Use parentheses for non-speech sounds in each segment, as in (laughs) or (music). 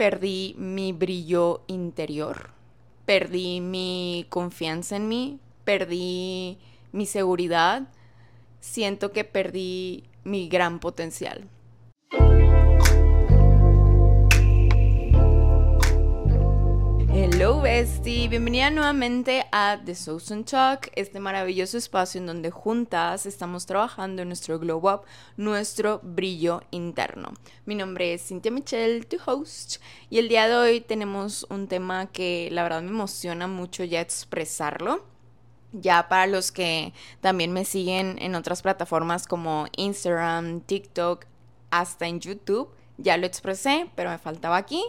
perdí mi brillo interior, perdí mi confianza en mí, perdí mi seguridad, siento que perdí mi gran potencial. Hello bestie, bienvenida nuevamente a The Southern Talk, este maravilloso espacio en donde juntas estamos trabajando en nuestro glow up, nuestro brillo interno. Mi nombre es Cynthia Michelle, tu host, y el día de hoy tenemos un tema que la verdad me emociona mucho ya expresarlo. Ya para los que también me siguen en otras plataformas como Instagram, TikTok, hasta en YouTube, ya lo expresé, pero me faltaba aquí.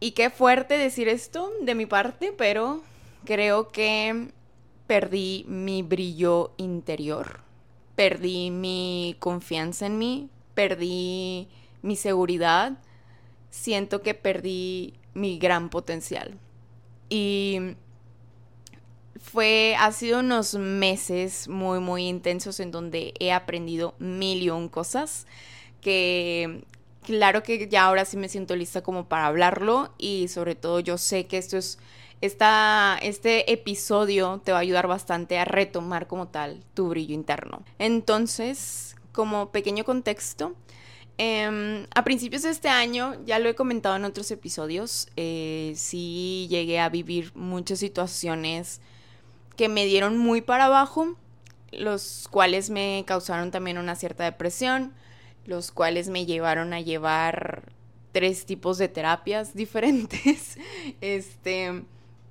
Y qué fuerte decir esto de mi parte, pero creo que perdí mi brillo interior, perdí mi confianza en mí, perdí mi seguridad, siento que perdí mi gran potencial. Y fue, ha sido unos meses muy, muy intensos en donde he aprendido mil cosas que claro que ya ahora sí me siento lista como para hablarlo y sobre todo yo sé que esto es, esta, este episodio te va a ayudar bastante a retomar como tal tu brillo interno. Entonces, como pequeño contexto, em, a principios de este año, ya lo he comentado en otros episodios, eh, sí llegué a vivir muchas situaciones que me dieron muy para abajo, los cuales me causaron también una cierta depresión los cuales me llevaron a llevar tres tipos de terapias (laughs) diferentes, este,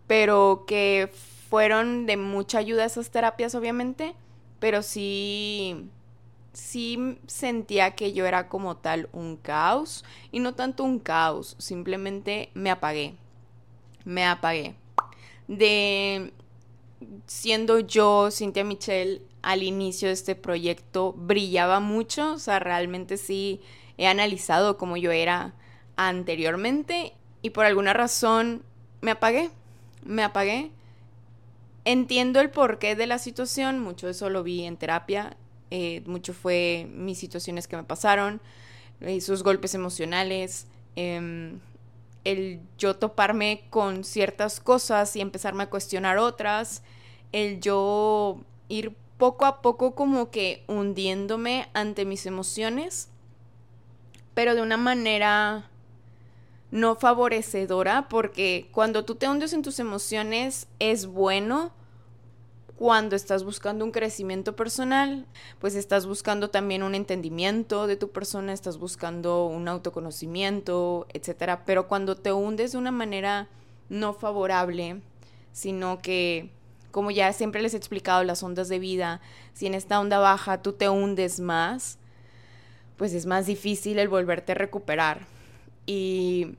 pero que fueron de mucha ayuda esas terapias, obviamente, pero sí, sí sentía que yo era como tal un caos, y no tanto un caos, simplemente me apagué, me apagué. De siendo yo, Cintia Michelle, al inicio de este proyecto brillaba mucho, o sea, realmente sí he analizado cómo yo era anteriormente y por alguna razón me apagué, me apagué. Entiendo el porqué de la situación, mucho eso lo vi en terapia, eh, mucho fue mis situaciones que me pasaron, esos golpes emocionales, em, el yo toparme con ciertas cosas y empezarme a cuestionar otras, el yo ir poco a poco como que hundiéndome ante mis emociones, pero de una manera no favorecedora, porque cuando tú te hundes en tus emociones es bueno cuando estás buscando un crecimiento personal, pues estás buscando también un entendimiento de tu persona, estás buscando un autoconocimiento, etcétera, pero cuando te hundes de una manera no favorable, sino que como ya siempre les he explicado, las ondas de vida, si en esta onda baja tú te hundes más, pues es más difícil el volverte a recuperar. Y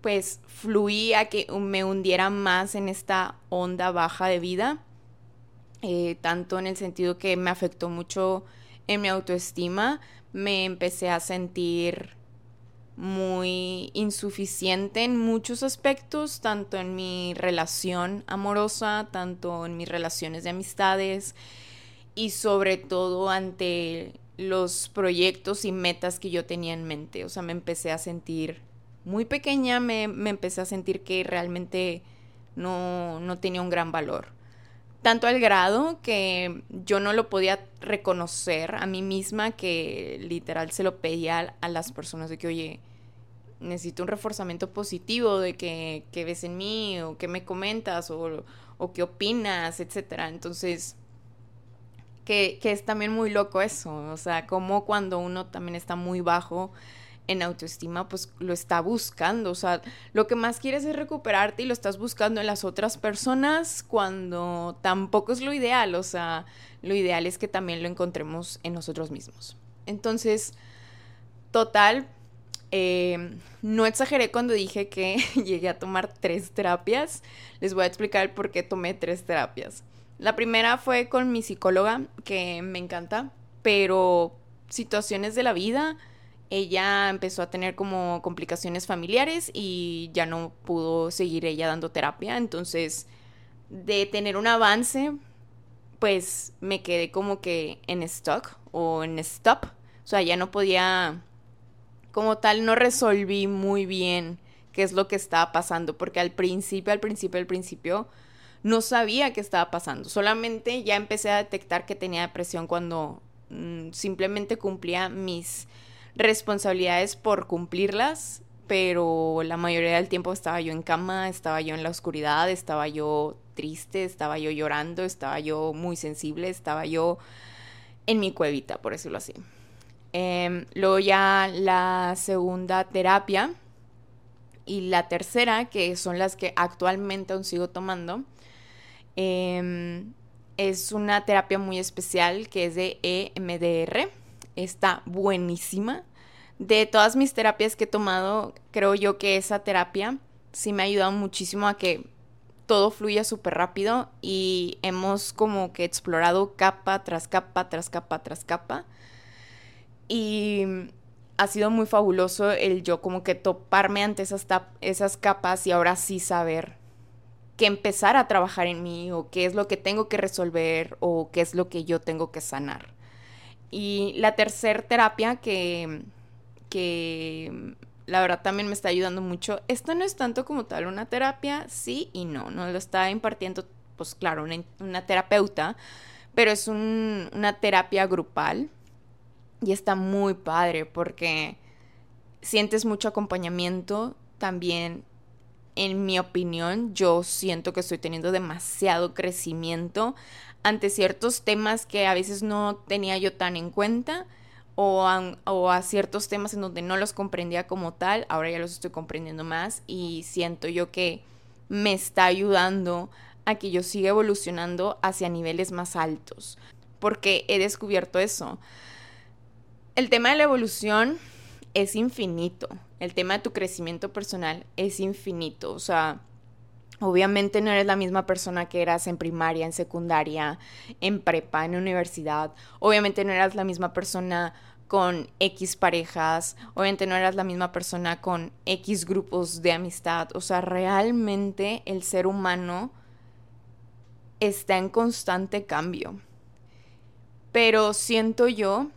pues fluí a que me hundiera más en esta onda baja de vida, eh, tanto en el sentido que me afectó mucho en mi autoestima, me empecé a sentir muy insuficiente en muchos aspectos, tanto en mi relación amorosa, tanto en mis relaciones de amistades y sobre todo ante los proyectos y metas que yo tenía en mente. O sea, me empecé a sentir muy pequeña, me, empecé a sentir que realmente no, no tenía un gran valor. Tanto al grado que yo no lo podía reconocer a mí misma, que literal se lo pedía a las personas de que, oye, necesito un reforzamiento positivo de que, ves en mí o que me comentas o, o qué opinas, etcétera. Entonces, que, que, es también muy loco eso, o sea, como cuando uno también está muy bajo en autoestima, pues lo está buscando, o sea, lo que más quieres es recuperarte y lo estás buscando en las otras personas cuando tampoco es lo ideal, o sea, lo ideal es que también lo encontremos en nosotros mismos. Entonces, total, eh, no exageré cuando dije que (laughs) llegué a tomar tres terapias. Les voy a explicar por qué tomé tres terapias. La primera fue con mi psicóloga, que me encanta, pero situaciones de la vida, ella empezó a tener como complicaciones familiares y ya no pudo seguir ella dando terapia. Entonces, de tener un avance, pues me quedé como que en stock o en stop. O sea, ya no podía como tal no resolví muy bien qué es lo que estaba pasando, porque al principio, al principio, al principio, no sabía qué estaba pasando. Solamente ya empecé a detectar que tenía depresión cuando mm, simplemente cumplía mis responsabilidades por cumplirlas, pero la mayoría del tiempo estaba yo en cama, estaba yo en la oscuridad, estaba yo triste, estaba yo llorando, estaba yo muy sensible, estaba yo en mi cuevita, por decirlo así. Em, luego ya la segunda terapia y la tercera, que son las que actualmente aún sigo tomando, em, es una terapia muy especial que es de EMDR. Está buenísima. De todas mis terapias que he tomado, creo yo que esa terapia sí me ha ayudado muchísimo a que todo fluya súper rápido y hemos como que explorado capa tras capa, tras capa, tras capa y ha sido muy fabuloso el yo como que toparme ante esas, esas capas y ahora sí saber que empezar a trabajar en mí o qué es lo que tengo que resolver o qué es lo que yo tengo que sanar. Y la tercera terapia que, que la verdad también me está ayudando mucho, esto no es tanto como tal una terapia, sí y no, no lo está impartiendo, pues claro, una, terapeuta, pero es una terapia grupal y está muy padre porque sientes mucho acompañamiento. También. En mi opinión, yo siento que estoy teniendo demasiado crecimiento ante ciertos temas que a veces no tenía yo tan en cuenta o a, ciertos temas en donde no los comprendía como tal, ahora ya los estoy comprendiendo más y siento yo que me está ayudando a que yo siga evolucionando hacia niveles más altos, porque he descubierto eso el tema de la evolución es infinito. El tema de tu crecimiento personal es infinito. O sea, obviamente no eres la misma persona que eras en primaria, en secundaria, en prepa, en universidad. Obviamente no eras la misma persona con X parejas. Obviamente no eras la misma persona con X grupos de amistad. O sea, realmente el ser humano está en constante cambio. Pero siento yo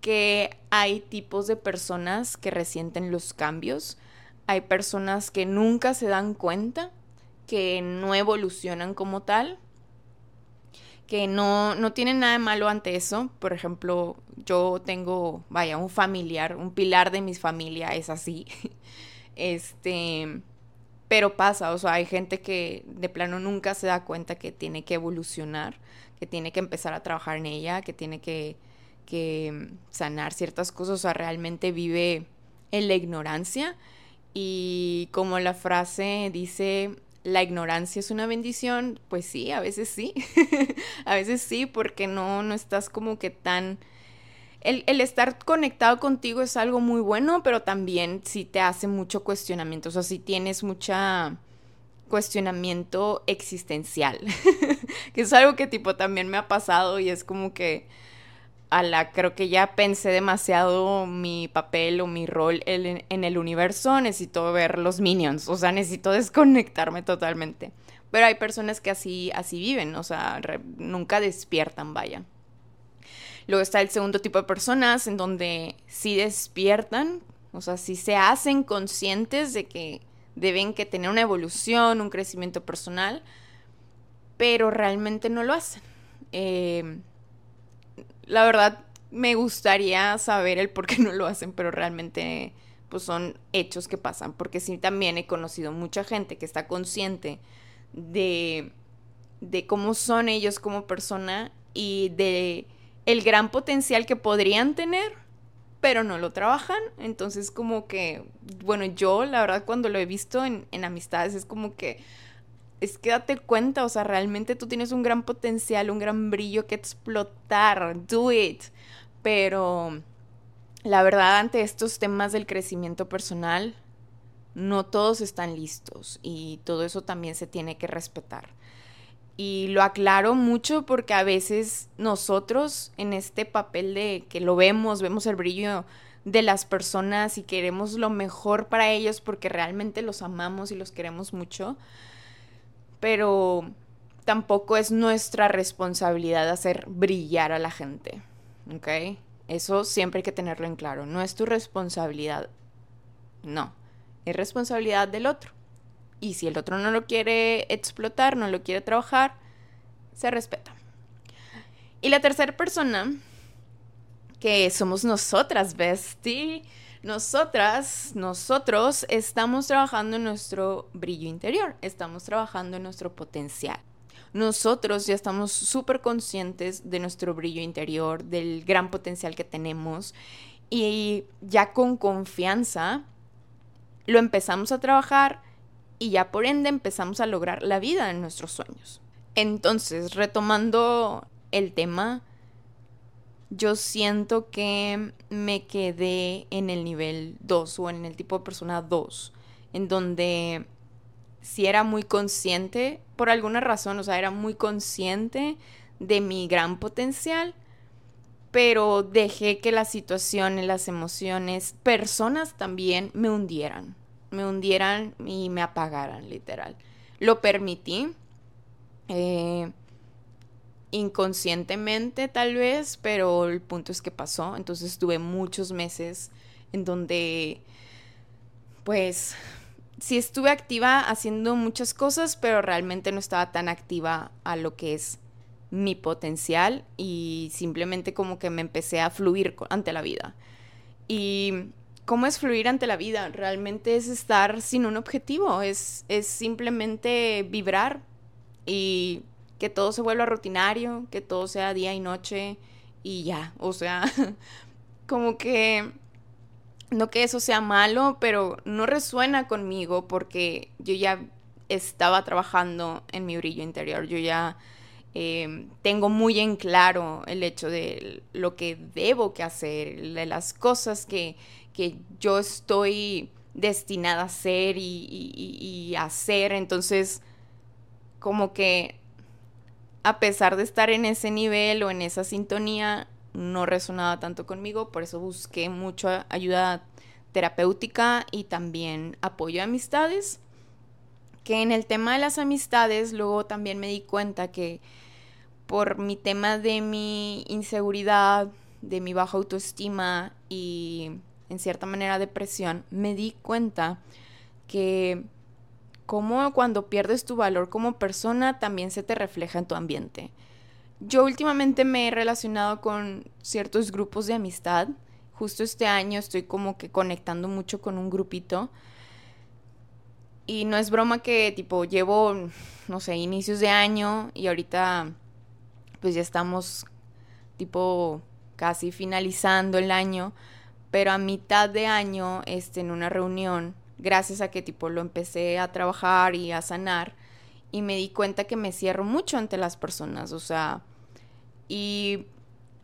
que hay tipos de personas que resienten los cambios, hay personas que nunca se dan cuenta, que no evolucionan como tal, que no, no tienen nada de malo ante eso. Por ejemplo, yo tengo, vaya, un familiar, un pilar de mi familia es así. (laughs) este, pero pasa, o sea, hay gente que de plano nunca se da cuenta que tiene que evolucionar, que tiene que empezar a trabajar en ella, que tiene que que sanar ciertas cosas, o sea, realmente vive en la ignorancia y como la frase dice, la ignorancia es una bendición, pues sí, a veces sí, (laughs) a veces sí, porque no, no estás como que tan... El, el, estar conectado contigo es algo muy bueno, pero también sí te hace mucho cuestionamiento, o sea, si tienes mucha cuestionamiento existencial, (laughs) que es algo que tipo también me ha pasado y es como que a creo que ya pensé demasiado mi papel o mi rol en, el universo, necesito ver los minions, o sea, necesito (laughs) desconectarme totalmente. Pero hay personas que así, así viven, o sea, nunca despiertan, vaya. Luego está el segundo tipo de personas en donde sí despiertan, o sea, sí se hacen conscientes de que deben que tener una evolución, un crecimiento personal, pero realmente no lo hacen. Eh, la verdad me gustaría saber el por qué no lo hacen, pero realmente pues son hechos que pasan, porque sí también he conocido mucha gente que está consciente de, de cómo son ellos como persona y de el gran potencial que podrían tener, pero no lo trabajan. Entonces como que, bueno, yo la verdad cuando lo he visto en, en amistades es como que es que date cuenta, o sea, realmente tú tienes un gran potencial, un gran brillo que explotar, do it. Pero la verdad, ante estos temas del crecimiento personal, no todos están listos y todo eso también se tiene que respetar. Y lo aclaro mucho porque a veces nosotros en este papel de que lo vemos, vemos el brillo de las personas y queremos lo mejor para ellos porque realmente los amamos y los queremos mucho, pero tampoco es nuestra responsabilidad hacer brillar a la gente, ¿ok? Eso siempre hay que tenerlo en claro. No es tu responsabilidad No, es responsabilidad del otro. Y si el otro no lo quiere explotar, no lo quiere trabajar, se respeta. Y la tercera persona, que somos nosotras, bestie, nosotras, nosotros estamos trabajando en nuestro brillo interior, estamos trabajando en nuestro potencial. Nosotros ya estamos súper conscientes de nuestro brillo interior, del gran potencial que tenemos y ya con confianza lo empezamos a trabajar y ya por ende empezamos a lograr la vida en nuestros sueños. Entonces, retomando el tema, yo siento que me quedé en el nivel 2 o en el tipo de persona 2, en donde si era muy consciente, por alguna razón, o sea, era muy consciente de mi gran potencial, pero dejé que las situaciones, las emociones, personas también me hundieran, me hundieran y me apagaran, literal. Lo permití. Eh, inconscientemente tal vez, pero el punto es que pasó. Entonces tuve muchos meses en donde, pues, sí estuve activa haciendo muchas cosas, pero realmente no estaba tan activa a lo que es mi potencial y simplemente como que me empecé a fluir ante la vida. Y cómo es fluir ante la vida, realmente es estar sin un objetivo, es, es simplemente vibrar y que todo se vuelva rutinario, que todo sea día y noche y ya, o sea, (laughs) como que no que eso sea malo, pero no resuena conmigo porque yo ya estaba trabajando en mi brillo interior, yo ya eh, tengo muy en claro el hecho de lo que debo que hacer, de las cosas que, que yo estoy destinada a hacer y, y hacer, entonces como que a pesar de estar en ese nivel o en esa sintonía, no resonaba tanto conmigo, por eso busqué mucho ayuda terapéutica y también apoyo de amistades. Que en el tema de las amistades, luego también me di cuenta que por mi tema de mi inseguridad, de mi baja autoestima y en cierta manera depresión, me di cuenta que cómo cuando pierdes tu valor como persona también se te refleja en tu ambiente. Yo últimamente me he relacionado con ciertos grupos de amistad. Justo este año estoy como que conectando mucho con un grupito. Y no es broma que tipo llevo, no sé, inicios de año y ahorita pues ya estamos tipo casi finalizando el año. Pero a mitad de año, este, en una reunión, gracias a que tipo lo empecé a trabajar y a sanar y me di cuenta que me cierro mucho ante las personas, o sea, y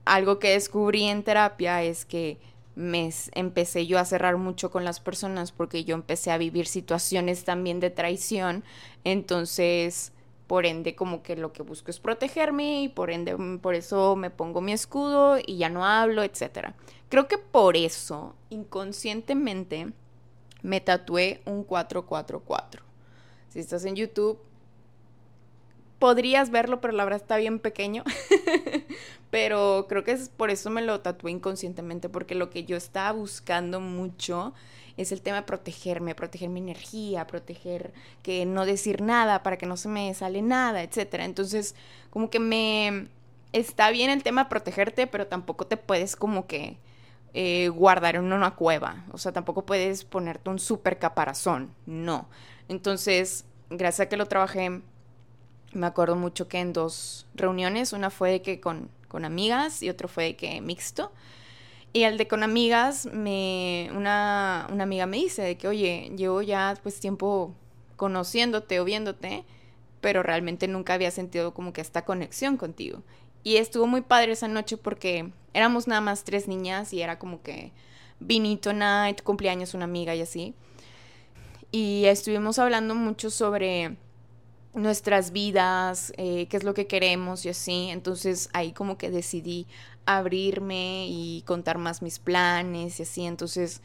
algo que descubrí en terapia es que me empecé yo a cerrar mucho con las personas porque yo empecé a vivir situaciones también de traición, entonces por ende como que lo que busco es protegerme y por ende mm, por eso me pongo mi escudo y ya no hablo, etcétera. Creo que por eso inconscientemente me tatué un 444. Si estás en YouTube, podrías verlo, pero la verdad está bien pequeño. (laughs) pero creo que es por eso me lo tatué inconscientemente, porque lo que yo estaba buscando mucho es el tema de protegerme, proteger mi energía, proteger que no decir nada para que no se me sale nada, etcétera. Entonces, como que me está bien el tema de protegerte, pero tampoco te puedes como que eh, guardar en una cueva. O sea, tampoco puedes ponerte un super caparazón. No. Entonces, gracias a que lo trabajé, me acuerdo mucho que en dos reuniones, una fue de que con, con amigas y otro fue de que mixto. Y el de con amigas, me, una, una amiga me dice de que, oye, llevo ya pues tiempo conociéndote o viéndote, pero realmente nunca había sentido como que esta conexión contigo. Y estuvo muy padre esa noche porque éramos nada más tres niñas y era como que vinito night, cumpleaños una amiga y así. Y estuvimos hablando mucho sobre nuestras vidas, eh, qué es lo que queremos y así. Entonces ahí como que decidí abrirme y contar más mis planes y así. Entonces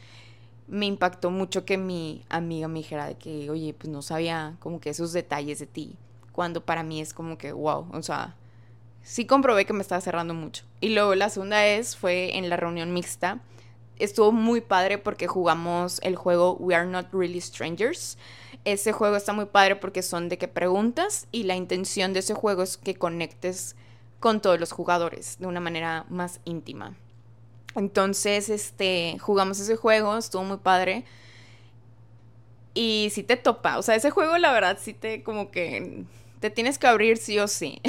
me impactó mucho que mi amiga me dijera de que, oye, pues no sabía como que esos detalles de ti. Cuando para mí es como que, wow, o sea, sí comprobé que me estaba cerrando mucho. Y luego la segunda vez fue en la reunión mixta. estuvo muy padre porque jugamos el juego We Are Not Really Strangers. Ese juego está muy padre porque son de que preguntas y la intención de ese juego es que conectes con todos los jugadores de una manera más íntima. Entonces, este, jugamos ese juego, estuvo muy padre. Y si te topa, o sea, ese juego la verdad sí te como que te tienes que abrir sí o sí.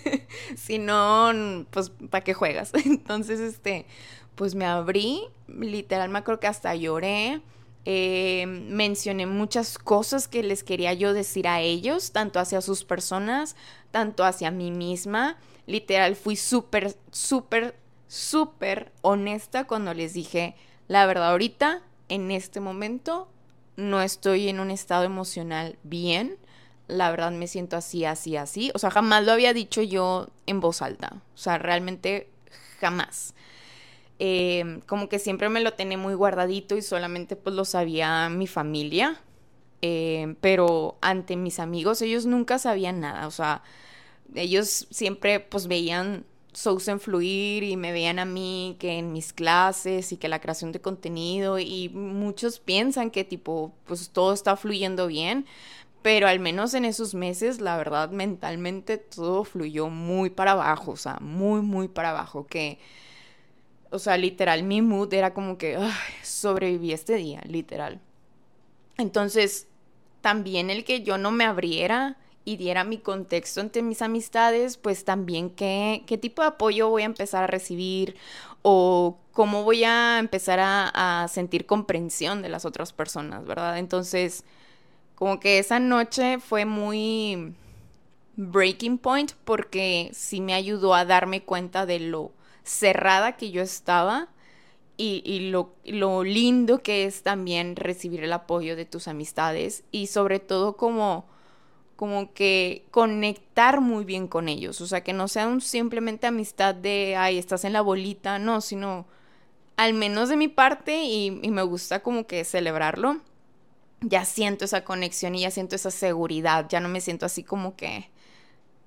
(laughs) si no, pues ¿para qué juegas? (laughs) Entonces, este, pues me abrí, literal me acuerdo que hasta lloré. Eh, mencioné muchas cosas que les quería yo decir a ellos, tanto hacia sus personas, tanto hacia mí misma. Literal, fui súper, súper, súper honesta cuando les dije, la verdad, ahorita, en este momento, no estoy en un estado emocional bien. La verdad me siento así, así, así. O sea, jamás lo había dicho yo en voz alta. O sea, realmente jamás. Em, como que siempre me lo tenía muy guardadito y solamente pues lo sabía mi familia. Em, pero ante mis amigos ellos nunca sabían nada. O sea, ellos siempre pues veían Sousen fluir y me veían a mí que en mis clases y que la creación de contenido y muchos piensan que tipo pues todo está fluyendo bien, pero al menos en esos meses la verdad mentalmente todo fluyó muy para abajo, o sea, muy muy para abajo que o sea, literal mi mood era como que sobreviví este día, literal. Entonces, también el que yo no me abriera y diera mi contexto entre mis amistades, pues también qué, qué tipo de apoyo voy a empezar a recibir o cómo voy a empezar a sentir comprensión de las otras personas, ¿verdad? Entonces, como que esa noche fue muy breaking point porque sí me ayudó a darme cuenta de lo cerrada que yo estaba y, lo, lo, lindo que es también recibir el apoyo de tus amistades y sobre todo como como que conectar muy bien con ellos, o sea, que no sea un simplemente amistad de, ay, estás en la bolita, no, sino al menos de mi parte y me gusta como que celebrarlo, ya siento esa conexión y ya siento esa seguridad, ya no me siento así como que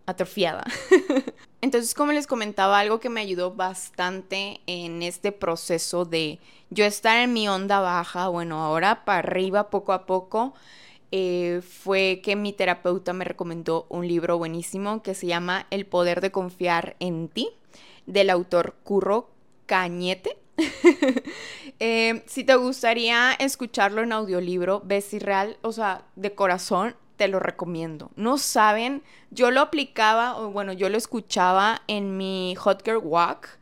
atrofiada. (laughs) Entonces, como les comentaba, algo que me ayudó bastante en este proceso de yo estar en mi onda baja, bueno, ahora para arriba poco a poco, eh, fue que mi terapeuta me recomendó un libro buenísimo que se llama El poder de confiar en ti, del autor Curro Cañete. (laughs) Eh, si te gustaría escucharlo en audiolibro, ves si real, o sea, de corazón, te lo recomiendo. No saben, yo lo aplicaba, o bueno, yo lo escuchaba en mi Hot Girl Walk.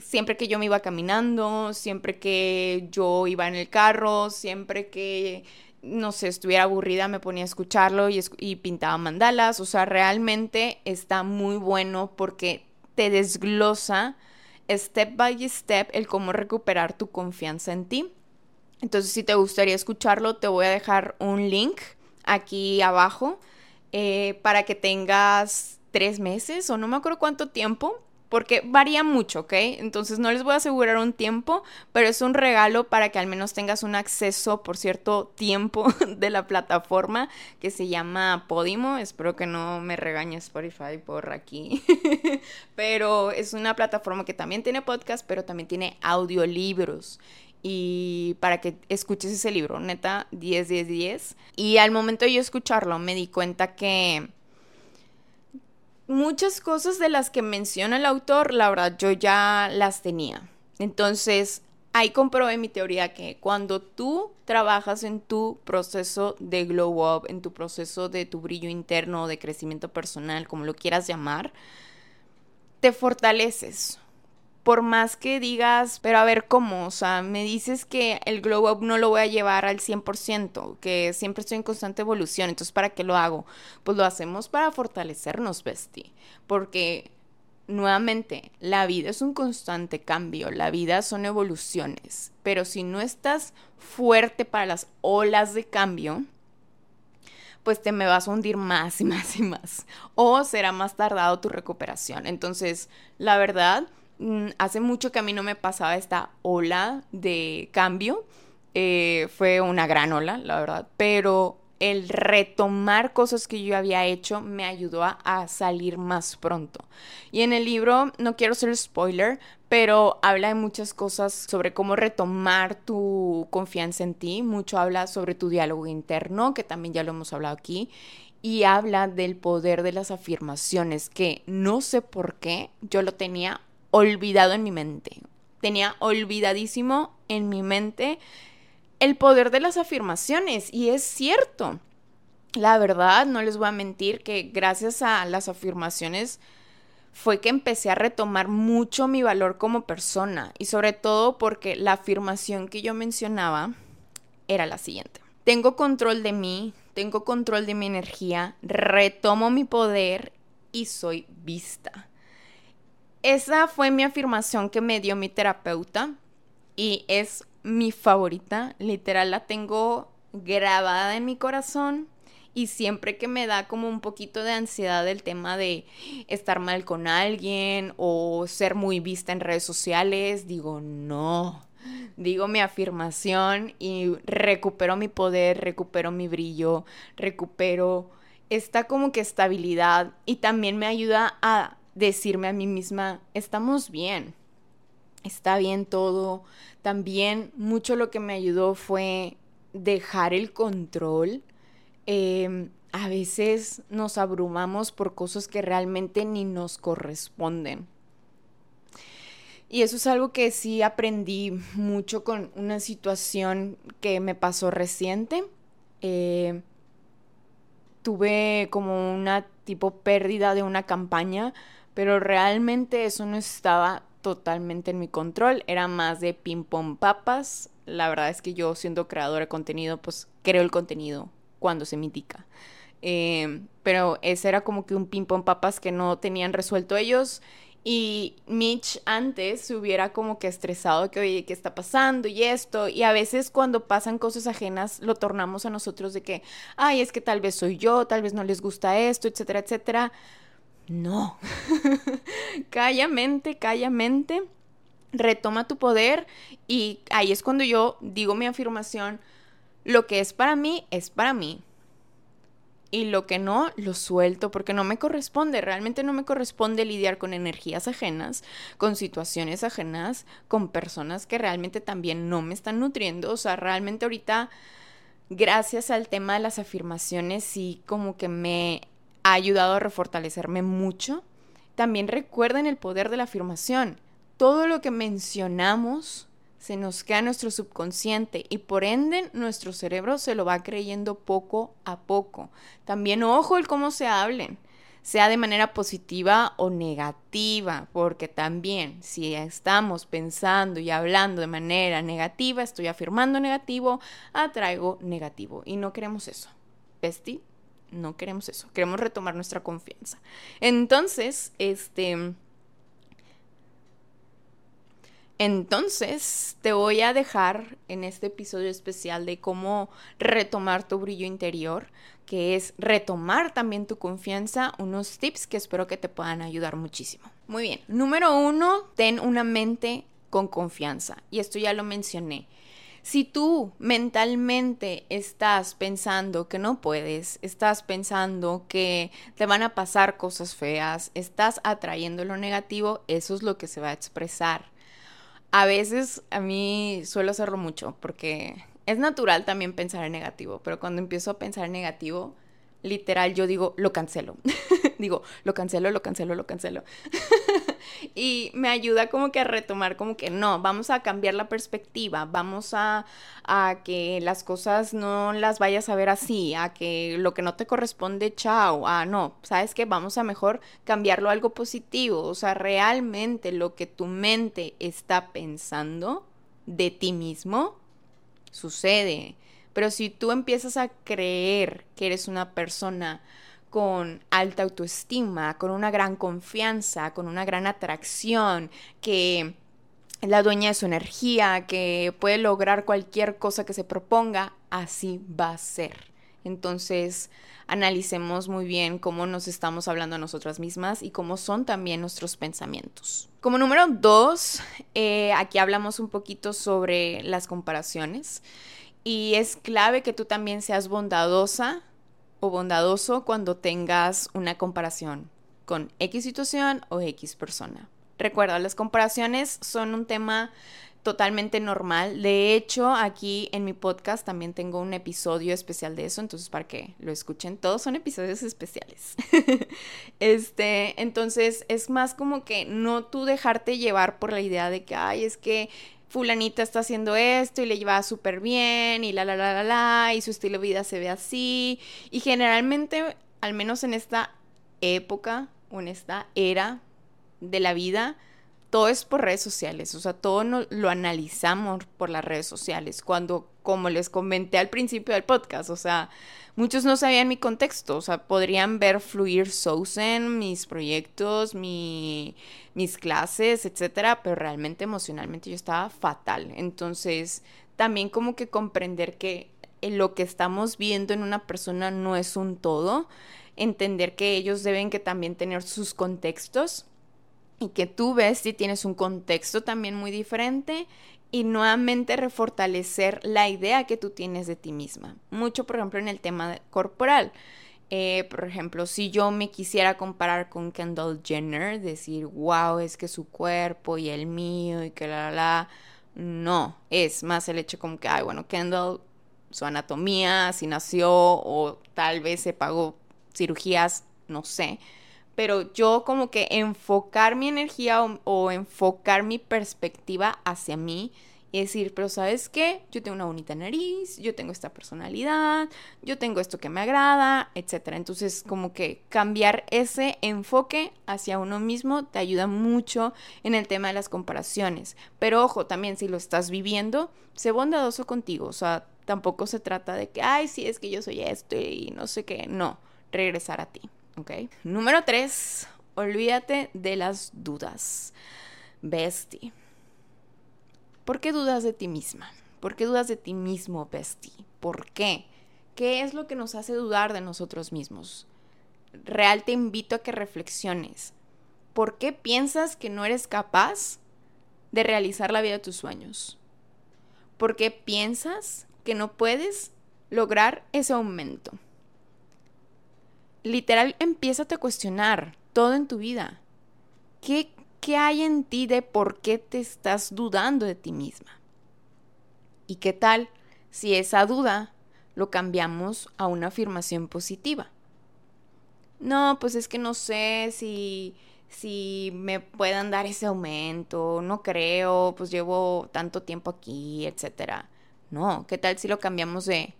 Siempre que yo me iba caminando, siempre que yo iba en el carro, siempre que no sé, estuviera aburrida, me ponía a escucharlo y, pintaba mandalas. O sea, realmente está muy bueno porque te desglosa step by step el cómo recuperar tu confianza en ti. Entonces, si te gustaría escucharlo, te voy a dejar un link aquí abajo eh, para que tengas tres meses o no me acuerdo cuánto tiempo porque varía mucho, ¿ok? Entonces no les voy a asegurar un tiempo, pero es un regalo para que al menos tengas un acceso por cierto tiempo (laughs) de la plataforma que se llama Podimo. Espero que no me regañe Spotify por aquí, (laughs) pero es una plataforma que también tiene podcast, pero también tiene audiolibros y para que escuches ese libro, neta, 10, 10, 10. Y al momento de yo escucharlo me di cuenta que muchas cosas de las que menciona el autor, la verdad, yo ya las tenía. Entonces, ahí comprobé mi teoría que cuando tú trabajas en tu proceso de glow up, en tu proceso de tu brillo interno, de crecimiento personal, como lo quieras llamar, te fortaleces por más que digas, pero a ver cómo, o sea, me dices que el glow up no lo voy a llevar al 100%, que siempre estoy en constante evolución, entonces ¿para qué lo hago? Pues lo hacemos para fortalecernos, bestie, porque nuevamente, la vida es un constante cambio, la vida son evoluciones, pero si no estás fuerte para las olas de cambio, pues te me vas a hundir más y más y más, o será más tardado tu recuperación. Entonces, la verdad, hace mucho que a mí no me pasaba esta ola de cambio. Eh, fue una gran ola, la verdad. Pero el retomar cosas que yo había hecho me ayudó a, a, salir más pronto. Y en el libro, no quiero ser spoiler, pero habla de muchas cosas sobre cómo retomar tu confianza en ti. Mucho habla sobre tu diálogo interno, que también ya lo hemos hablado aquí. Y habla del poder de las afirmaciones, que no sé por qué yo lo tenía olvidado en mi mente. Tenía olvidadísimo en mi mente el poder de las afirmaciones. Y es cierto. La verdad, no les voy a mentir que gracias a las afirmaciones fue que empecé a retomar mucho mi valor como persona. Y sobre todo porque la afirmación que yo mencionaba era la siguiente. Tengo control de mí, tengo control de mi energía, retomo mi poder y soy vista. Esa fue mi afirmación que me dio mi terapeuta y es mi favorita. Literal la tengo grabada en mi corazón y siempre que me da como un poquito de ansiedad el tema de estar mal con alguien o ser muy vista en redes sociales, digo, no. Digo mi afirmación y recupero mi poder, recupero mi brillo, recupero esta como que estabilidad y también me ayuda a decirme a mí misma, estamos bien, está bien todo. También mucho lo que me ayudó fue dejar el control. Em, a veces nos abrumamos por cosas que realmente ni nos corresponden. Y eso es algo que sí aprendí mucho con una situación que me pasó reciente. Eh, tuve como una tipo pérdida de una campaña pero realmente eso no estaba totalmente en mi control, era más de ping pong papas. La verdad es que yo siendo creadora de contenido, pues creo el contenido cuando se me indica. Eh, pero ese era como que un ping pong papas que no tenían resuelto ellos. Y Mitch antes se hubiera como que estresado que, oye, ¿qué está pasando? Y esto. Y a veces cuando pasan cosas ajenas, lo tornamos a nosotros de que, ay, es que tal vez soy yo, tal vez no les gusta esto, etcétera, etcétera. No. (laughs) calla mente, calla mente. Retoma tu poder y ahí es cuando yo digo mi afirmación, lo que es para mí es para mí. Y lo que no, lo suelto porque no me corresponde, realmente no me corresponde lidiar con energías ajenas, con situaciones ajenas, con personas que realmente también no me están nutriendo. O sea, realmente ahorita, gracias al tema de las afirmaciones, sí como que me ha ayudado a refortalecerme mucho. También recuerden el poder de la afirmación. Todo lo que mencionamos se nos queda en nuestro subconsciente y por ende nuestro cerebro se lo va creyendo poco a poco. También ojo el cómo se hablen, sea de manera positiva o negativa, porque también si estamos pensando y hablando de manera negativa, estoy afirmando negativo, atraigo negativo y no queremos eso. ¿Bestie? No queremos eso, queremos retomar nuestra confianza. Entonces, este... Entonces, te voy a dejar en este episodio especial de cómo retomar tu brillo interior, que es retomar también tu confianza, unos tips que espero que te puedan ayudar muchísimo. Muy bien, número uno, ten una mente con confianza. Y esto ya lo mencioné. Si tú mentalmente estás pensando que no puedes, estás pensando que te van a pasar cosas feas, estás atrayendo lo negativo, eso es lo que se va a expresar. A veces a mí suelo hacerlo mucho porque es natural también pensar en negativo, pero cuando empiezo a pensar en negativo, literal yo digo, lo cancelo. (laughs) (laughs) digo, lo cancelo, lo cancelo, lo cancelo. (laughs) y me ayuda como que a retomar como que no, vamos a cambiar la perspectiva, vamos a, a que las cosas no las vayas a ver así, a que lo que no te corresponde, chao, ah, no, sabes que vamos a mejor cambiarlo a algo positivo, o sea, realmente lo que tu mente está pensando de ti mismo sucede. Pero si tú empiezas a creer que eres una persona con alta autoestima, con una gran confianza, con una gran atracción, que es la dueña de su energía, que puede lograr cualquier cosa que se proponga, así va a ser. Entonces, analicemos muy bien cómo nos estamos hablando a nosotras mismas y cómo son también nuestros pensamientos. Como número dos, eh, aquí hablamos un poquito sobre las comparaciones. Y es clave que tú también seas bondadosa o bondadoso cuando tengas una comparación con X situación o X persona. Recuerda, las comparaciones son un tema totalmente normal. De hecho, aquí en mi podcast también tengo un episodio especial de eso, entonces para que lo escuchen, todos son episodios especiales. (laughs) este, entonces es más como que no tú dejarte llevar por la idea de que, ay, es que fulanita está haciendo esto y le lleva súper bien y la, la, la, la, la, y su estilo de vida se ve así. Y generalmente, al menos en esta época o en esta era de la vida, todo es por redes sociales, o sea, todo lo analizamos por las redes sociales, cuando, como les comenté al principio del podcast, o sea, muchos no sabían mi contexto, o sea, podrían ver fluir Sousen, mis proyectos, mi, mis clases, etcétera, pero realmente emocionalmente yo estaba fatal. Entonces, también como que comprender que lo que estamos viendo en una persona no es un todo, entender que ellos deben que también tener sus contextos y que tú ves si tienes un contexto también muy diferente y nuevamente refortalecer la idea que tú tienes de ti misma. Mucho, por ejemplo, en el tema corporal. Eh, por ejemplo, si yo me quisiera comparar con Kendall Jenner, decir, wow, es que su cuerpo y el mío y que la, la, la, no, es más el hecho como que, ay, bueno, Kendall, su anatomía, si nació o tal vez se pagó cirugías, no sé pero yo como que enfocar mi energía o, enfocar mi perspectiva hacia mí y decir, pero ¿sabes qué? Yo tengo una bonita nariz, yo tengo esta personalidad, yo tengo esto que me agrada, etc. Entonces, como que cambiar ese enfoque hacia uno mismo te ayuda mucho en el tema de las comparaciones. Pero ojo, también si lo estás viviendo, sé bondadoso contigo. O sea, tampoco se trata de que, ay, sí, es que yo soy esto y no sé qué. No, regresar a ti. Número tres, olvídate de las dudas. Bestie. ¿Por qué dudas de ti misma? ¿Por qué dudas de ti mismo, bestie? ¿Por qué? ¿Qué es lo que nos hace dudar de nosotros mismos? Real te invito a que reflexiones. ¿Por qué piensas que no eres capaz de realizar la vida de tus sueños? ¿Por qué piensas que no puedes lograr ese aumento? Literal, empieza a cuestionar todo en tu vida. ¿Qué, ¿Qué hay en ti de por qué te estás dudando de ti misma? ¿Y qué tal si esa duda lo cambiamos a una afirmación positiva? No, pues es que no sé si, si me puedan dar ese aumento, no creo, pues llevo tanto tiempo aquí, etcétera. No, ¿qué tal si lo cambiamos de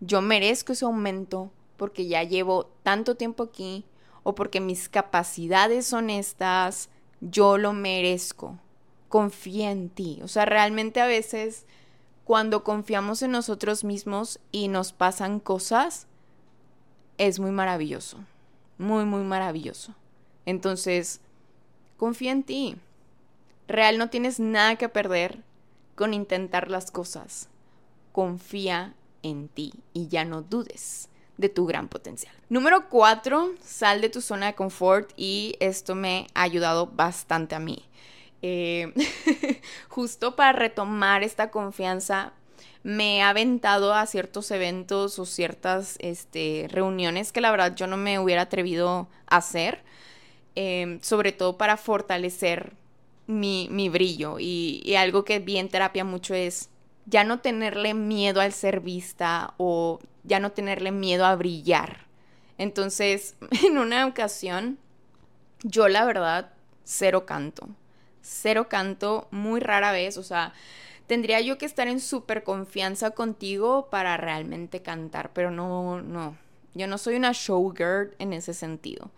yo merezco ese aumento porque ya llevo tanto tiempo aquí o porque mis capacidades son estas, yo lo merezco. Confía en ti. O sea, realmente a veces cuando confiamos en nosotros mismos y nos pasan cosas, es muy maravilloso. Muy, muy maravilloso. Entonces, confía en ti. Real no tienes nada que perder con intentar las cosas. Confía en ti y ya no dudes de tu gran potencial. Número cuatro, sal de tu zona de confort y esto me ha ayudado bastante a mí. Eh, (laughs) justo para retomar esta confianza, me he aventado a ciertos eventos o ciertas este, reuniones que la verdad yo no me hubiera atrevido a hacer, em, sobre todo para fortalecer mi, brillo. Y, y algo que vi en terapia mucho es ya no tenerle miedo al ser vista o ya no tenerle miedo a brillar. Entonces, (laughs) en una ocasión, yo la verdad, cero canto. Cero canto, muy rara vez, o sea, tendría yo que estar en súper confianza contigo para realmente cantar, pero no, no, yo no soy una showgirl en ese sentido.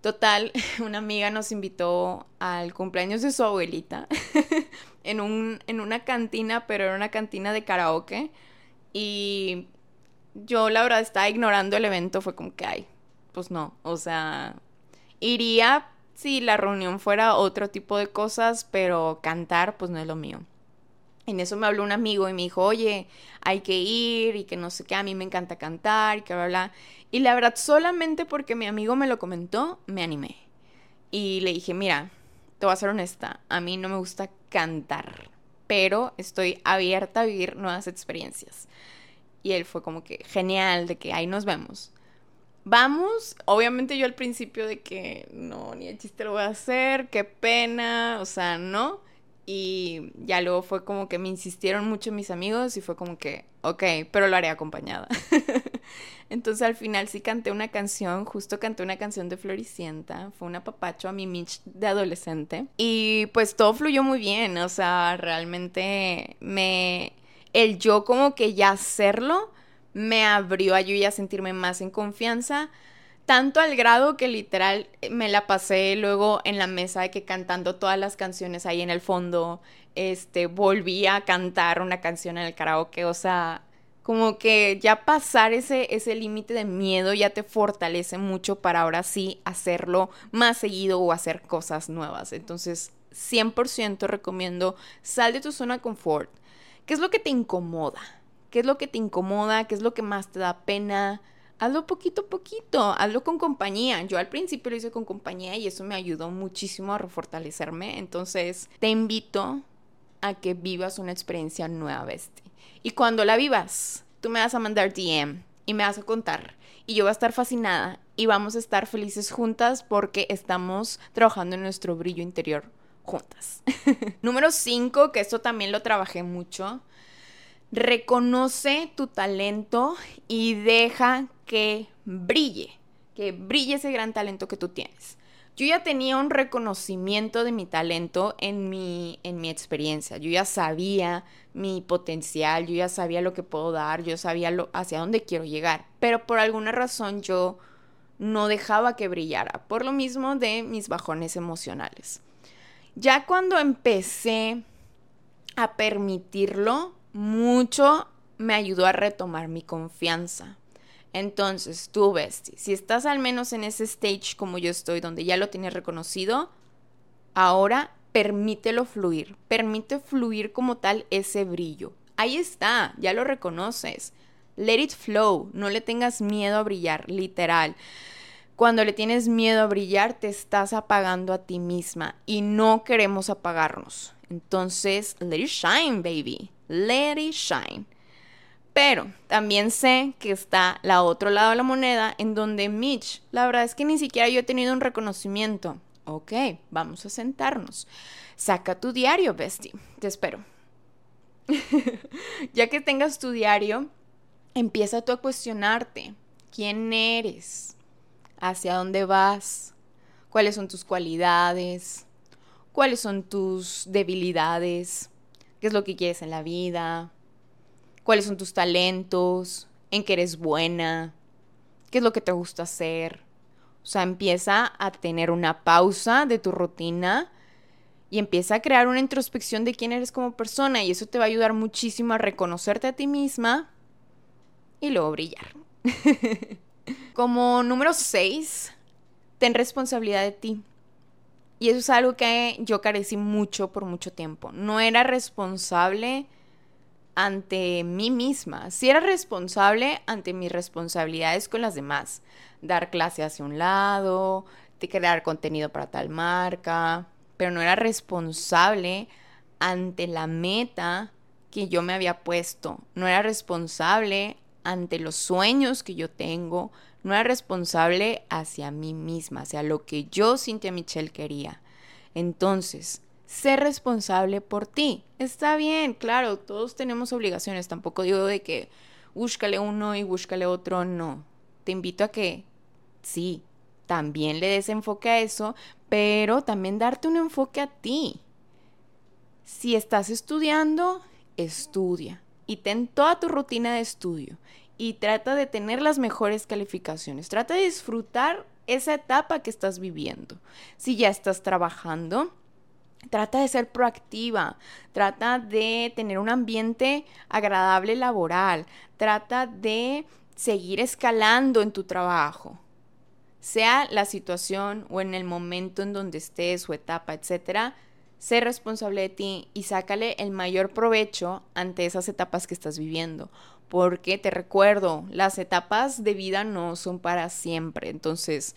Total, (laughs) una amiga nos invitó al cumpleaños de su abuelita (laughs) en, un, en una cantina, pero era una cantina de karaoke. Y yo la verdad estaba ignorando el evento, fue como que, ay, pues no, o sea, iría si la reunión fuera otro tipo de cosas, pero cantar pues no es lo mío. En eso me habló un amigo y me dijo, oye, hay que ir y que no sé qué, a mí me encanta cantar y que bla, bla. Y la verdad, solamente porque mi amigo me lo comentó, me animé. Y le dije, mira, te voy a ser honesta, a mí no me gusta cantar. pero estoy abierta a vivir nuevas experiencias. Y él fue como que genial, de que ahí nos vemos. Vamos, obviamente yo al principio de que no, ni el chiste lo voy a hacer, qué pena, o sea, no. Y ya luego fue como que me insistieron mucho mis amigos y fue como que, ok, pero lo haré acompañada. (laughs) Entonces al final sí canté una canción, justo canté una canción de Floricienta, fue una papacho a mi Mitch de adolescente. Y pues todo fluyó muy bien, o sea, realmente me... El yo como que ya hacerlo me abrió a yo ya sentirme más en confianza tanto al grado que literal eh, me la pasé luego en la mesa de que cantando todas las canciones ahí en el fondo, este, volví a cantar una canción en el karaoke, o sea, como que ya pasar ese, ese límite de miedo ya te fortalece mucho para ahora sí hacerlo más seguido o hacer cosas nuevas. Entonces, 100% recomiendo, sal de tu zona de confort. ¿Qué es lo que te incomoda? ¿Qué es lo que te incomoda? ¿Qué es lo que más te da pena? hazlo poquito a poquito, hazlo con compañía. Yo al principio lo hice con compañía y eso me ayudó muchísimo a refortalecerme. Entonces, te invito a que vivas una experiencia nueva, Bestie. Y cuando la vivas, tú me vas a mandar DM y me vas a contar. Y yo voy a estar fascinada y vamos a estar felices juntas porque estamos trabajando en nuestro brillo interior juntas. (laughs) Número 5, que esto también lo trabajé mucho. Reconoce tu talento y deja que brille, que brille ese gran talento que tú tienes. Yo ya tenía un reconocimiento de mi talento en mi, en mi experiencia. Yo ya sabía mi potencial, yo ya sabía lo que puedo dar, yo sabía lo, hacia dónde quiero llegar. Pero por alguna razón yo no dejaba que brillara, por lo mismo de mis bajones emocionales. Ya cuando empecé a permitirlo, mucho me ayudó a retomar mi confianza. Entonces, tú, Bestie, si estás al menos en ese stage como yo estoy, donde ya lo tienes reconocido, ahora permítelo fluir, permite fluir como tal ese brillo. Ahí está, ya lo reconoces. Let it flow, no le tengas miedo a brillar, literal. Cuando le tienes miedo a brillar, te estás apagando a ti misma y no queremos apagarnos. Entonces, let it shine, baby. Let it shine. Pero también sé que está la otro lado de la moneda en donde Mitch, la verdad es que ni siquiera yo he tenido un reconocimiento. Ok, vamos a sentarnos. Saca tu diario, bestie. Te espero. (laughs) ya que tengas tu diario, empieza tú a cuestionarte. ¿Quién eres? ¿Hacia dónde vas? ¿Cuáles son tus cualidades? ¿Cuáles son tus debilidades? ¿Qué es lo que quieres en la vida? cuáles son tus talentos, en qué eres buena, qué es lo que te gusta hacer. O sea, empieza a tener una pausa de tu rutina y empieza a crear una introspección de quién eres como persona y eso te va a ayudar muchísimo a reconocerte a ti misma y luego brillar. (laughs) como número 6, ten responsabilidad de ti. Y eso es algo que yo carecí mucho por mucho tiempo. No era responsable ante mí misma. Si era responsable ante mis responsabilidades con las demás. Dar clase hacia un lado, crear contenido para tal marca, pero no era responsable ante la meta que yo me había puesto. No era responsable ante los sueños que yo tengo. No era responsable hacia mí misma, hacia lo que yo, Cintia Michelle, quería. Entonces, Sé responsable por ti. Está bien, claro, todos tenemos obligaciones. Tampoco digo de que búscale uno y búscale otro, no. Te invito a que sí, también le des enfoque a eso, pero también darte un enfoque a ti. Si estás estudiando, estudia y ten toda tu rutina de estudio y trata de tener las mejores calificaciones. Trata de disfrutar esa etapa que estás viviendo. Si ya estás trabajando, Trata de ser proactiva, trata de tener un ambiente agradable laboral, trata de seguir escalando en tu trabajo. Sea la situación o en el momento en donde estés o etapa, etcétera, sé responsable de ti y sácale el mayor provecho ante esas etapas que estás viviendo. Porque te recuerdo, las etapas de vida no son para siempre. Entonces,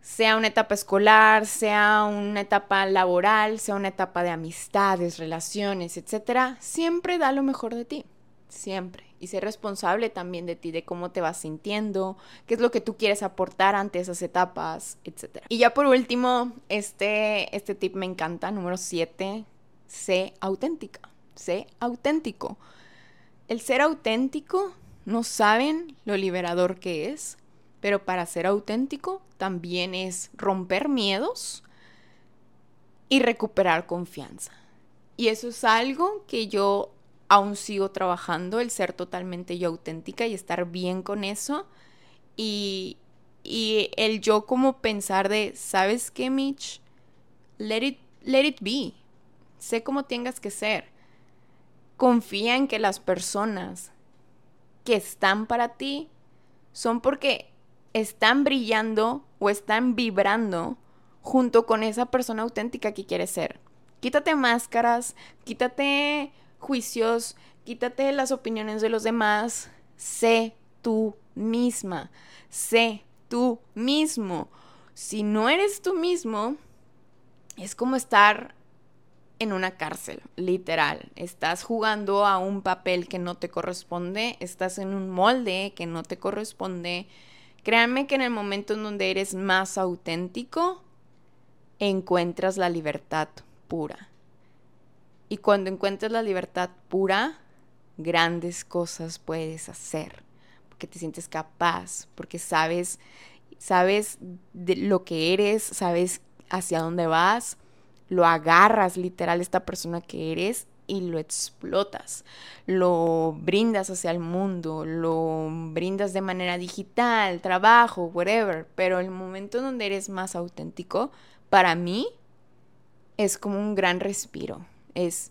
sea una etapa escolar, sea una etapa laboral, sea una etapa de amistades, relaciones, etcétera, siempre da lo mejor de ti, siempre. Y ser responsable también de ti, de cómo te vas sintiendo, qué es lo que tú quieres aportar ante esas etapas, etcétera. Y ya por último, este, este tip me encanta, número 7, sé auténtica, sé auténtico. El ser auténtico, no saben lo liberador que es, pero para ser auténtico también es romper miedos y recuperar confianza. Y eso es algo que yo aún sigo trabajando, el ser totalmente yo auténtica y estar bien con eso. Y, y el yo como pensar de, ¿sabes qué, Mitch? Let it, let it be. Sé cómo tengas que ser. Confía en que las personas que están para ti son porque están brillando o están vibrando junto con esa persona auténtica que quieres ser. Quítate máscaras, quítate juicios, quítate las opiniones de los demás. Sé tú misma, sé tú mismo. Si no eres tú mismo, es como estar en una cárcel, literal. Estás jugando a un papel que no te corresponde, estás en un molde que no te corresponde Créanme que en el momento en donde eres más auténtico, encuentras la libertad pura. Y cuando encuentras la libertad pura, grandes cosas puedes hacer, porque te sientes capaz, porque sabes sabes lo que eres, sabes hacia dónde vas, lo agarras literal esta persona que eres y lo explotas, lo brindas hacia el mundo, lo brindas de manera digital, trabajo, whatever, pero el momento en donde eres más auténtico, para mí es como un gran respiro, es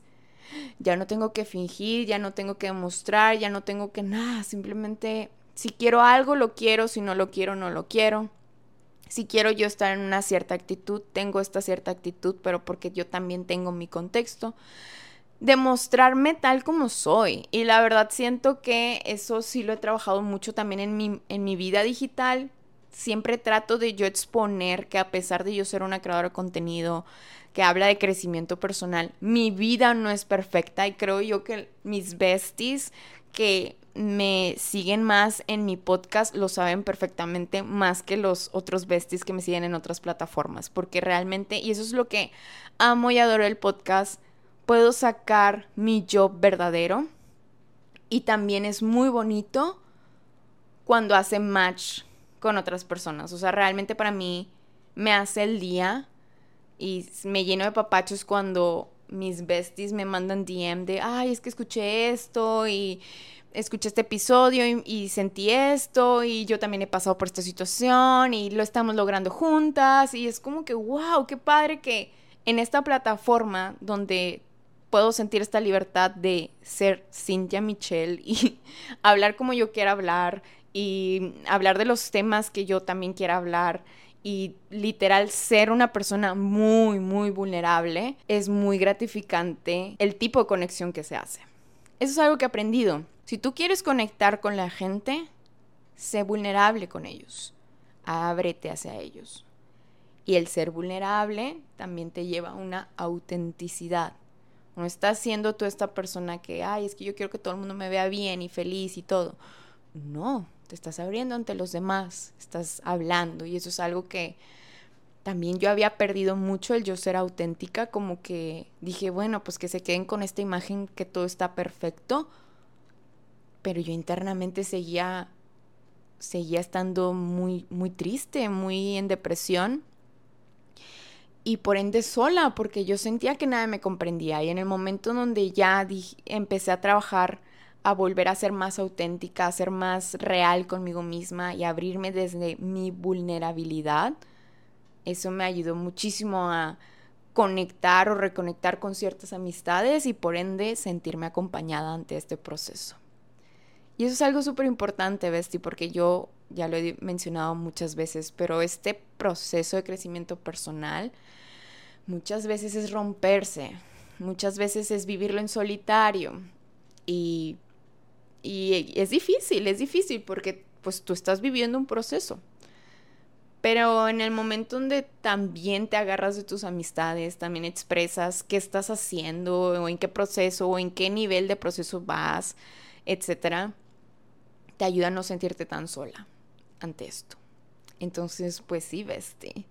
ya no tengo que fingir, ya no tengo que demostrar, ya no tengo que nada, simplemente si quiero algo lo quiero, si no lo quiero no lo quiero. Si quiero yo estar en una cierta actitud, tengo esta cierta actitud, pero porque yo también tengo mi contexto demostrarme tal como soy. Y la verdad siento que eso sí lo he trabajado mucho también en mi, en mi vida digital. Siempre trato de yo exponer que a pesar de yo ser una creadora de contenido que habla de crecimiento personal, mi vida no es perfecta y creo yo que mis besties que me siguen más en mi podcast lo saben perfectamente más que los otros besties que me siguen en otras plataformas, porque realmente, y eso es lo que amo y adoro el podcast, puedo sacar mi yo verdadero. Y también es muy bonito cuando hace match con otras personas. O sea, realmente para mí me hace el día y me lleno de papachos cuando mis besties me mandan DM de, ay, es que escuché esto y escuché este episodio y, y, sentí esto y yo también he pasado por esta situación y lo estamos logrando juntas y es como que, wow, qué padre que en esta plataforma donde puedo sentir esta libertad de ser Cynthia Michelle y (laughs) hablar como yo quiera hablar y hablar de los temas que yo también quiera hablar y literal ser una persona muy, muy vulnerable, es muy gratificante el tipo de conexión que se hace. Eso es algo que he aprendido. Si tú quieres conectar con la gente, sé vulnerable con ellos. Ábrete hacia ellos. Y el ser vulnerable también te lleva a una autenticidad. No estás siendo tú esta persona que, ay, es que yo quiero que todo el mundo me vea bien y feliz y todo. No, te estás abriendo ante los demás, estás hablando y eso es algo que también yo había perdido mucho el yo ser auténtica, como que dije, bueno, pues que se queden con esta imagen que todo está perfecto, pero yo internamente seguía seguía estando muy muy triste, muy en depresión y por ende sola, porque yo sentía que nadie me comprendía. Y en el momento donde ya empecé a trabajar, a volver a ser más auténtica, a ser más real conmigo misma y abrirme desde mi vulnerabilidad, eso me ayudó muchísimo a conectar o reconectar con ciertas amistades y por ende sentirme acompañada ante este proceso. Y eso es algo súper importante, Besti, porque yo ya lo he mencionado muchas veces, pero este proceso de crecimiento personal muchas veces es romperse, muchas veces es vivirlo en solitario y, y es difícil, es difícil porque pues tú estás viviendo un proceso. Pero en el momento donde también te agarras de tus amistades, también expresas qué estás haciendo o en qué proceso o en qué nivel de proceso vas, etcétera, te ayuda a no sentirte tan sola ante esto. Entonces, pues sí, bestie.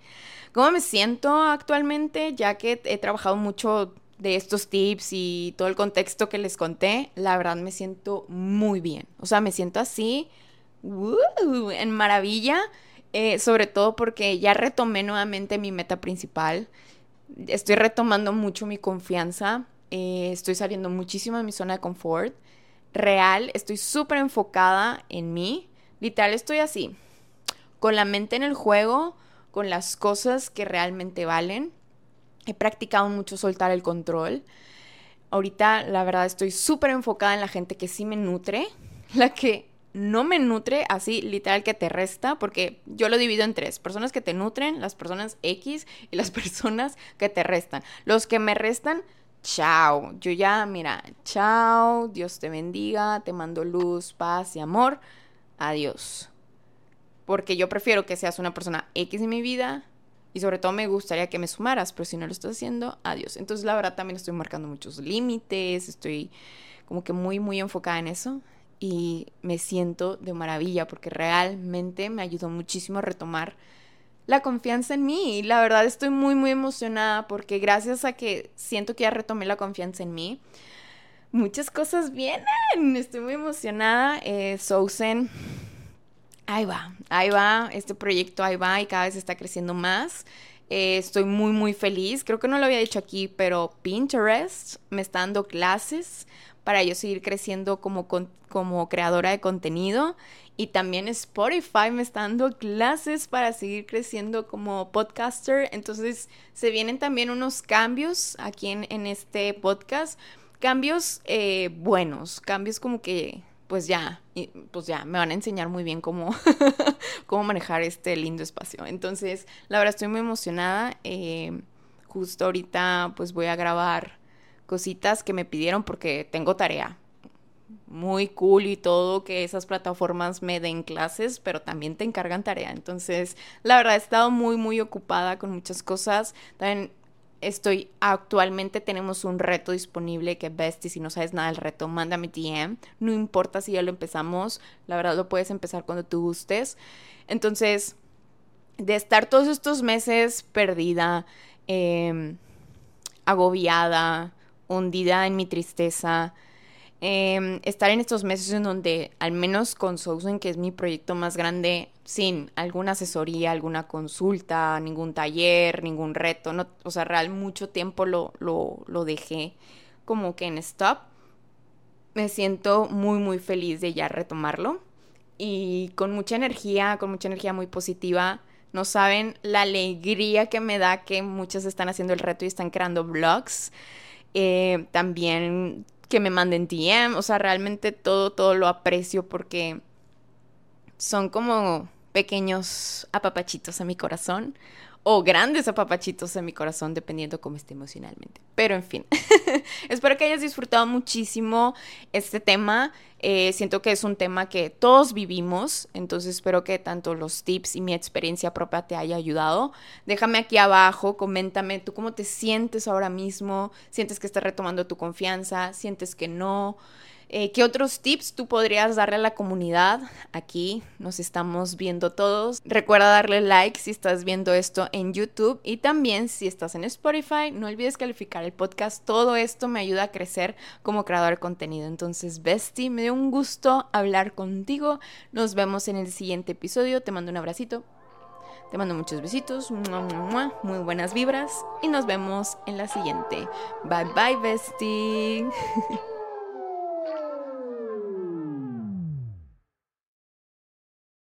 ¿Cómo me siento actualmente? Ya que he trabajado mucho de estos tips y todo el contexto que les conté, la verdad me siento muy bien. O sea, me siento así, en maravilla, eh, sobre todo porque ya retomé nuevamente mi meta principal. Estoy retomando mucho mi confianza. Eh, estoy saliendo muchísimo de mi zona de confort. Real, estoy súper enfocada en mí. Literal, estoy así, con la mente en el juego, con las cosas que realmente valen He practicado mucho soltar el control. Ahorita, la verdad, estoy súper enfocada en la gente que sí me nutre, (laughs) la que no me nutre, así literal que te resta, porque yo lo divido en tres, personas que te nutren, las personas X y las (laughs) personas que te restan. Los que me restan, chao. Yo ya, mira, chao, Dios te bendiga, te mando luz, paz y amor. Adiós. Porque yo prefiero que seas una persona X en mi vida y sobre todo me gustaría que me sumaras, pero si no lo estás haciendo, adiós. Entonces la verdad también estoy marcando muchos límites, estoy como que muy, muy enfocada en eso y me siento de maravilla porque realmente me ayudó muchísimo a retomar la confianza en mí. Y la verdad estoy muy, muy emocionada porque gracias a que siento que ya retomé la confianza en mí, muchas cosas vienen. Estoy muy emocionada. Eh, Sousen ahí va, ahí va, este proyecto ahí va y cada vez está creciendo más. Eh, estoy muy, muy feliz. Creo que no lo había dicho aquí, pero Pinterest me está dando clases para yo seguir creciendo como, como creadora de contenido. Y también Spotify me está dando clases para seguir creciendo como podcaster. Entonces se vienen también unos cambios aquí en, este podcast. Cambios eh, buenos, cambios como que pues ya, pues ya, me van a enseñar muy bien cómo, (laughs) cómo manejar este lindo espacio. Entonces, la verdad estoy muy emocionada. Eh, justo ahorita pues voy a grabar cositas que me pidieron porque tengo tarea. Muy cool y todo que esas plataformas me den clases, pero también te encargan tarea. Entonces, la verdad he estado muy, muy ocupada con muchas cosas. También estoy actualmente tenemos un reto disponible que Bestie, si no sabes nada del reto, mándame DM. No importa si ya lo empezamos, la verdad lo puedes empezar cuando tú gustes. Entonces, de estar todos estos meses perdida, em, agobiada, hundida en mi tristeza, Em, estar en estos meses en donde, al menos con Sousen, que es mi proyecto más grande, sin alguna asesoría, alguna consulta, ningún taller, ningún reto, no, o sea, real mucho tiempo lo, lo, lo dejé como que en stop. Me siento muy, muy feliz de ya retomarlo y con mucha energía, con mucha energía muy positiva. No saben la alegría que me da que muchas están haciendo el reto y están creando vlogs. Eh, también que me manden DM, o sea, realmente todo, todo lo aprecio porque son como pequeños apapachitos a mi corazón o grandes apapachitos en mi corazón, dependiendo cómo esté emocionalmente. Pero en fin, (laughs) espero que hayas disfrutado muchísimo este tema. Eh, siento que es un tema que todos vivimos, entonces espero que tanto los tips y mi experiencia propia te haya ayudado. Déjame aquí abajo, coméntame tú cómo te sientes ahora mismo, sientes que estás retomando tu confianza, sientes que no. Eh, ¿Qué otros tips tú podrías darle a la comunidad? Aquí nos estamos viendo todos. Recuerda darle like si estás viendo esto en YouTube y también si estás en Spotify, no olvides calificar el podcast. Todo esto me ayuda a crecer como creador de contenido. Entonces, Bestie, me dio un gusto hablar contigo. Nos vemos en el siguiente episodio. Te mando un abracito. Te mando muchos besitos, muy buenas vibras y nos vemos en la siguiente. Bye bye, bestie. (laughs)